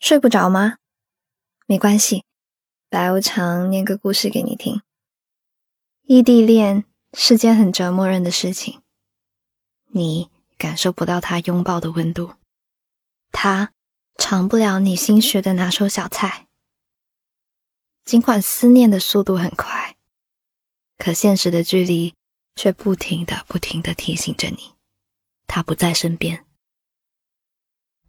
睡不着吗？没关系，白无常念个故事给你听。异地恋是件很折磨人的事情，你感受不到他拥抱的温度，他尝不了你新学的拿手小菜。尽管思念的速度很快，可现实的距离却不停的、不停的提醒着你，他不在身边。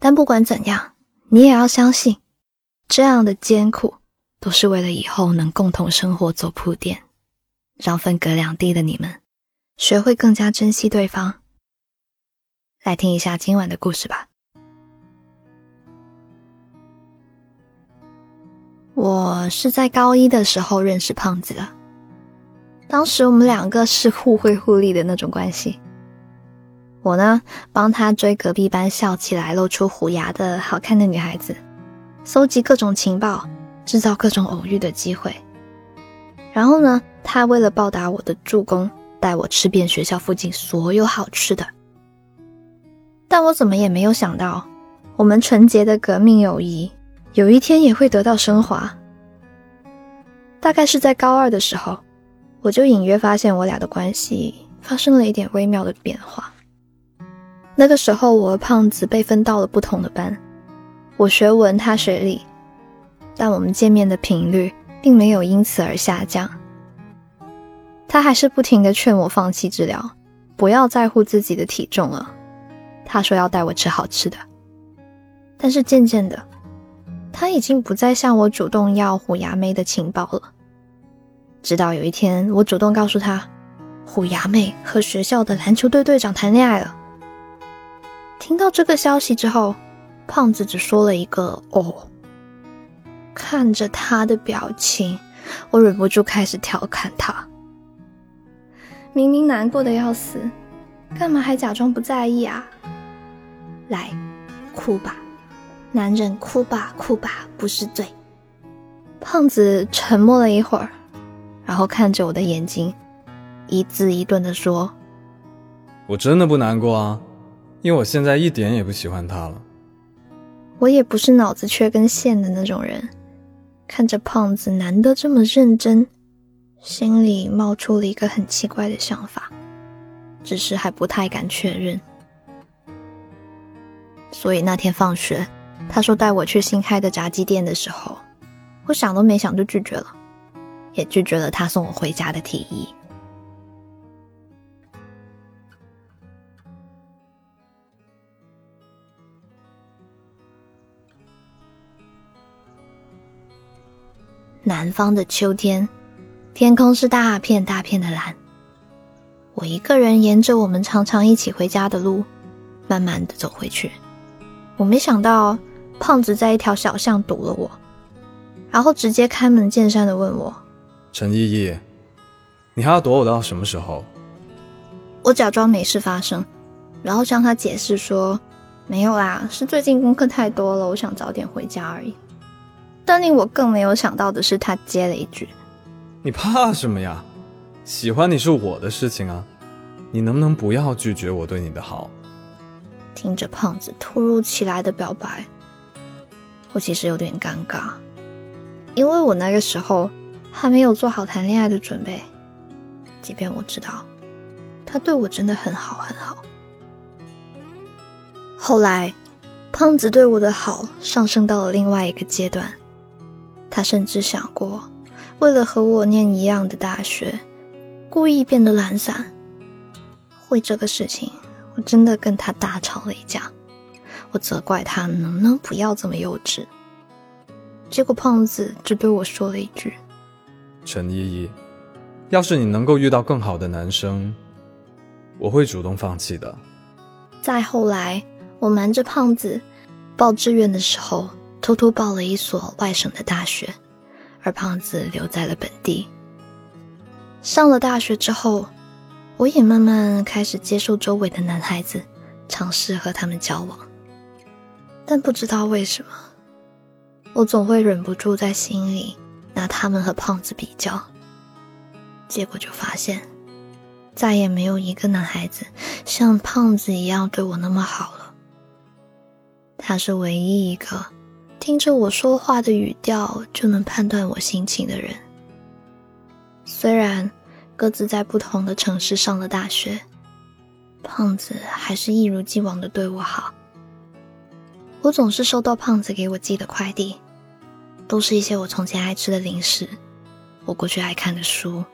但不管怎样。你也要相信，这样的艰苦都是为了以后能共同生活做铺垫，让分隔两地的你们学会更加珍惜对方。来听一下今晚的故事吧。我是在高一的时候认识胖子的，当时我们两个是互惠互利的那种关系。我呢，帮他追隔壁班笑起来露出虎牙的好看的女孩子，搜集各种情报，制造各种偶遇的机会。然后呢，他为了报答我的助攻，带我吃遍学校附近所有好吃的。但我怎么也没有想到，我们纯洁的革命友谊，有一天也会得到升华。大概是在高二的时候，我就隐约发现我俩的关系发生了一点微妙的变化。那个时候，我和胖子被分到了不同的班，我学文，他学理，但我们见面的频率并没有因此而下降。他还是不停的劝我放弃治疗，不要在乎自己的体重了。他说要带我吃好吃的，但是渐渐的，他已经不再向我主动要虎牙妹的情报了。直到有一天，我主动告诉他，虎牙妹和学校的篮球队队长谈恋爱了。听到这个消息之后，胖子只说了一个“哦”。看着他的表情，我忍不住开始调侃他：“明明难过的要死，干嘛还假装不在意啊？来，哭吧，男人哭吧，哭吧不是罪。”胖子沉默了一会儿，然后看着我的眼睛，一字一顿的说：“我真的不难过啊。”因为我现在一点也不喜欢他了。我也不是脑子缺根线的那种人，看着胖子难得这么认真，心里冒出了一个很奇怪的想法，只是还不太敢确认。所以那天放学，他说带我去新开的炸鸡店的时候，我想都没想就拒绝了，也拒绝了他送我回家的提议。南方的秋天，天空是大片大片的蓝。我一个人沿着我们常常一起回家的路，慢慢的走回去。我没想到胖子在一条小巷堵了我，然后直接开门见山的问我：“陈依依，你还要躲我到什么时候？”我假装没事发生，然后向他解释说：“没有啦，是最近功课太多了，我想早点回家而已。”但令我更没有想到的是，他接了一句：“你怕什么呀？喜欢你是我的事情啊，你能不能不要拒绝我对你的好？”听着胖子突如其来的表白，我其实有点尴尬，因为我那个时候还没有做好谈恋爱的准备，即便我知道他对我真的很好很好。后来，胖子对我的好上升到了另外一个阶段。他甚至想过，为了和我念一样的大学，故意变得懒散。为这个事情，我真的跟他大吵了一架。我责怪他能不能不要这么幼稚。结果胖子只对我说了一句：“陈依依，要是你能够遇到更好的男生，我会主动放弃的。”再后来，我瞒着胖子报志愿的时候。偷偷报了一所外省的大学，而胖子留在了本地。上了大学之后，我也慢慢开始接受周围的男孩子，尝试和他们交往。但不知道为什么，我总会忍不住在心里拿他们和胖子比较。结果就发现，再也没有一个男孩子像胖子一样对我那么好了。他是唯一一个。听着我说话的语调就能判断我心情的人。虽然各自在不同的城市上了大学，胖子还是一如既往的对我好。我总是收到胖子给我寄的快递，都是一些我从前爱吃的零食，我过去爱看的书，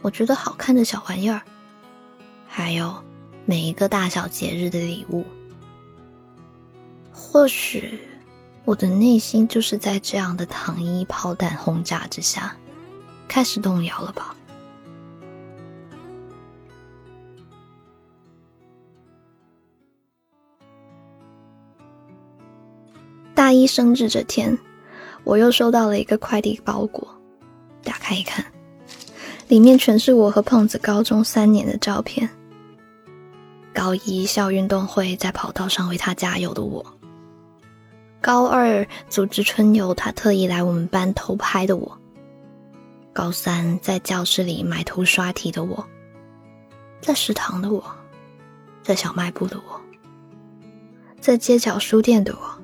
我觉得好看的小玩意儿，还有每一个大小节日的礼物。或许我的内心就是在这样的糖衣炮弹轰炸之下，开始动摇了吧。大一生日这天，我又收到了一个快递包裹，打开一看，里面全是我和胖子高中三年的照片。高一校运动会在跑道上为他加油的我，高二组织春游他特意来我们班偷拍的我，高三在教室里埋头刷题的我，在食堂的我，在小卖部的我，在街角书店的我。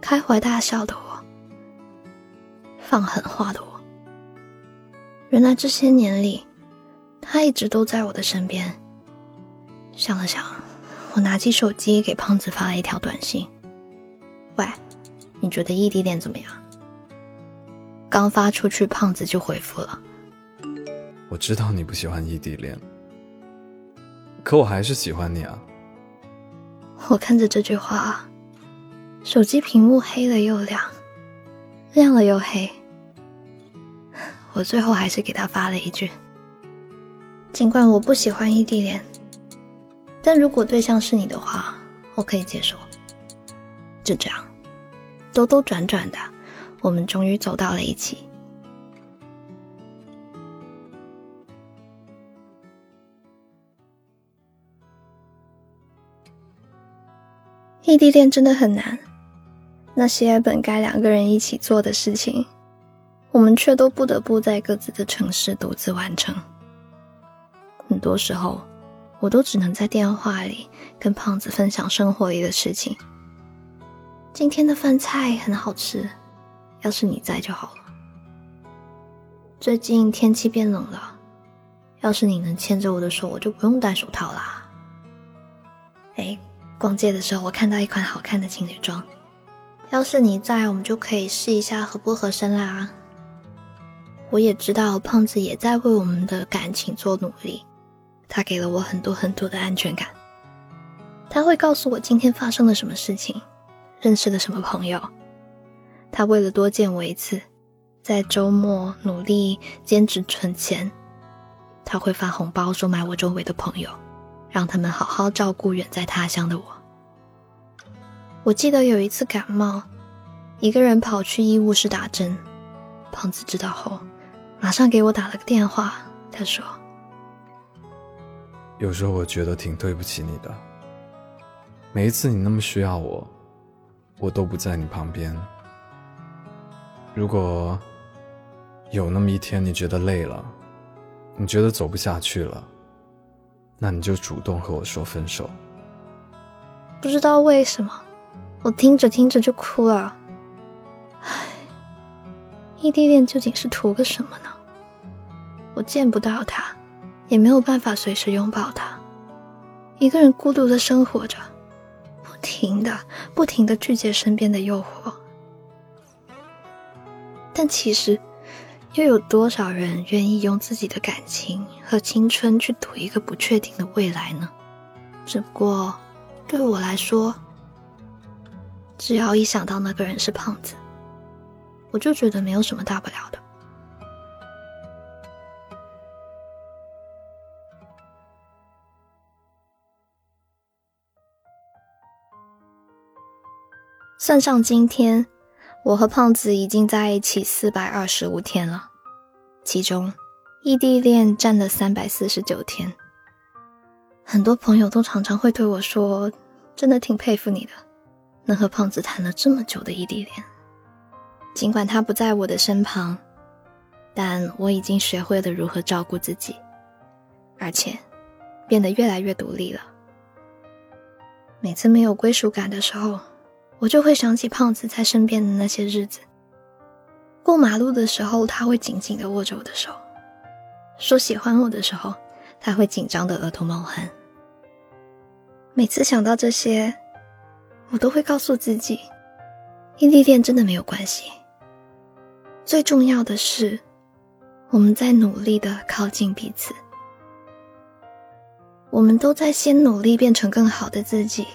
开怀大笑的我，放狠话的我。原来这些年里，他一直都在我的身边。想了想，我拿起手机给胖子发了一条短信：“喂，你觉得异地恋怎么样？”刚发出去，胖子就回复了：“我知道你不喜欢异地恋，可我还是喜欢你啊。”我看着这句话。手机屏幕黑了又亮，亮了又黑。我最后还是给他发了一句：“尽管我不喜欢异地恋，但如果对象是你的话，我可以接受。”就这样，兜兜转转的，我们终于走到了一起。异地恋真的很难。那些本该两个人一起做的事情，我们却都不得不在各自的城市独自完成。很多时候，我都只能在电话里跟胖子分享生活里的事情。今天的饭菜很好吃，要是你在就好了。最近天气变冷了，要是你能牵着我的手，我就不用戴手套啦。哎，逛街的时候我看到一款好看的情侣装。要是你在，我们就可以试一下合不合身啦。我也知道胖子也在为我们的感情做努力，他给了我很多很多的安全感。他会告诉我今天发生了什么事情，认识了什么朋友。他为了多见我一次，在周末努力兼职存钱。他会发红包收买我周围的朋友，让他们好好照顾远在他乡的我。我记得有一次感冒，一个人跑去医务室打针。胖子知道后，马上给我打了个电话。他说：“有时候我觉得挺对不起你的。每一次你那么需要我，我都不在你旁边。如果有那么一天你觉得累了，你觉得走不下去了，那你就主动和我说分手。”不知道为什么。我听着听着就哭了，唉，异地恋究竟是图个什么呢？我见不到他，也没有办法随时拥抱他，一个人孤独的生活着，停的、不停的拒绝身边的诱惑。但其实，又有多少人愿意用自己的感情和青春去赌一个不确定的未来呢？只不过，对我来说。只要一想到那个人是胖子，我就觉得没有什么大不了的。算上今天，我和胖子已经在一起四百二十五天了，其中异地恋占了三百四十九天。很多朋友都常常会对我说：“真的挺佩服你的。”能和胖子谈了这么久的异地恋，尽管他不在我的身旁，但我已经学会了如何照顾自己，而且变得越来越独立了。每次没有归属感的时候，我就会想起胖子在身边的那些日子。过马路的时候，他会紧紧的握着我的手；说喜欢我的时候，他会紧张的额头冒汗。每次想到这些，我都会告诉自己，异地恋真的没有关系。最重要的是，我们在努力的靠近彼此。我们都在先努力变成更好的自己，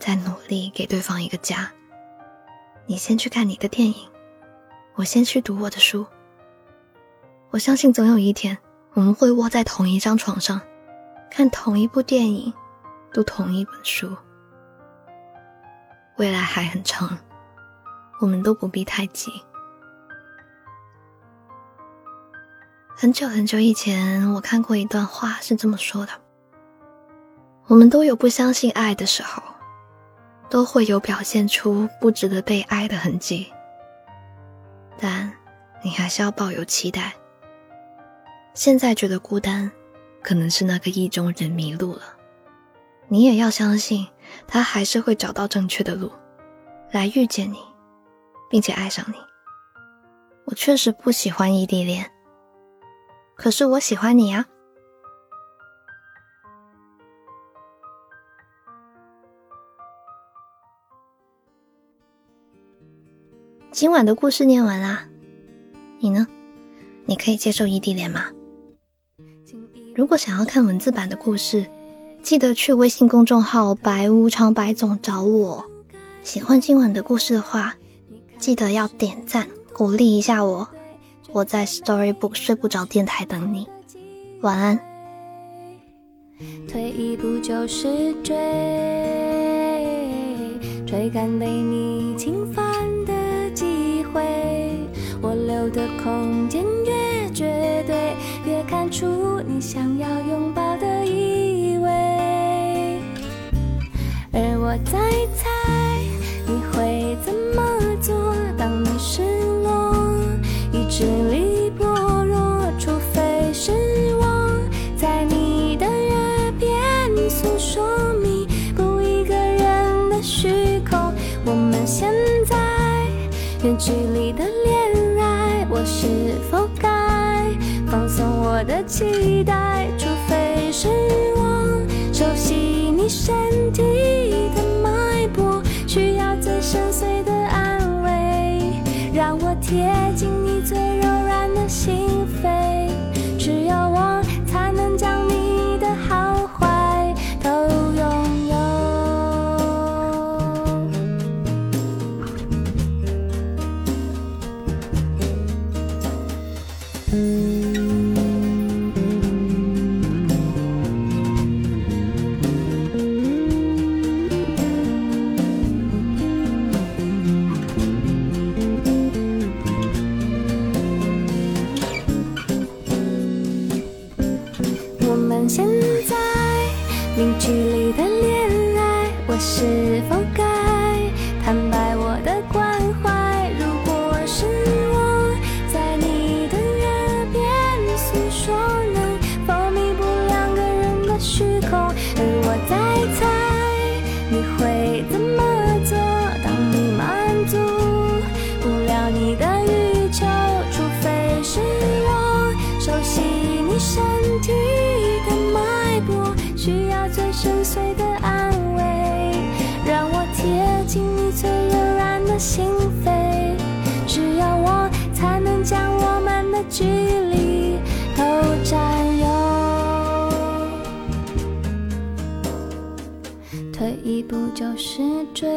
再努力给对方一个家。你先去看你的电影，我先去读我的书。我相信总有一天，我们会窝在同一张床上，看同一部电影，读同一本书。未来还很长，我们都不必太急。很久很久以前，我看过一段话，是这么说的：我们都有不相信爱的时候，都会有表现出不值得被爱的痕迹。但你还是要抱有期待。现在觉得孤单，可能是那个意中人迷路了。你也要相信，他还是会找到正确的路，来遇见你，并且爱上你。我确实不喜欢异地恋。可是我喜欢你呀！今晚的故事念完啦，你呢？你可以接受异地恋吗？如果想要看文字版的故事，记得去微信公众号“白无常白总”找我。喜欢今晚的故事的话，记得要点赞鼓励一下我。我在 Storybook 睡不着电台等你，晚安。退一步就是追，追赶被你出你想要拥抱的依偎。而我在猜你会怎么做，当你失落。支离破弱，除非是我，在你的耳边诉说弥补一个人的虚空。我们现在远距离的恋爱，我是否我的期待？除非失望，熟悉你身体的脉搏，需要最深邃的安慰，让我贴近是否不就是追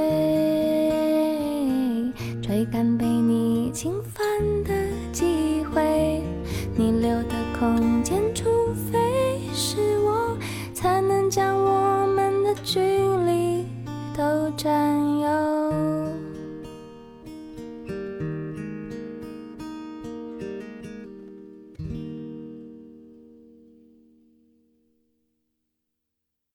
追赶被你侵犯的机会你留的空间除非是我才能将我们的距离都占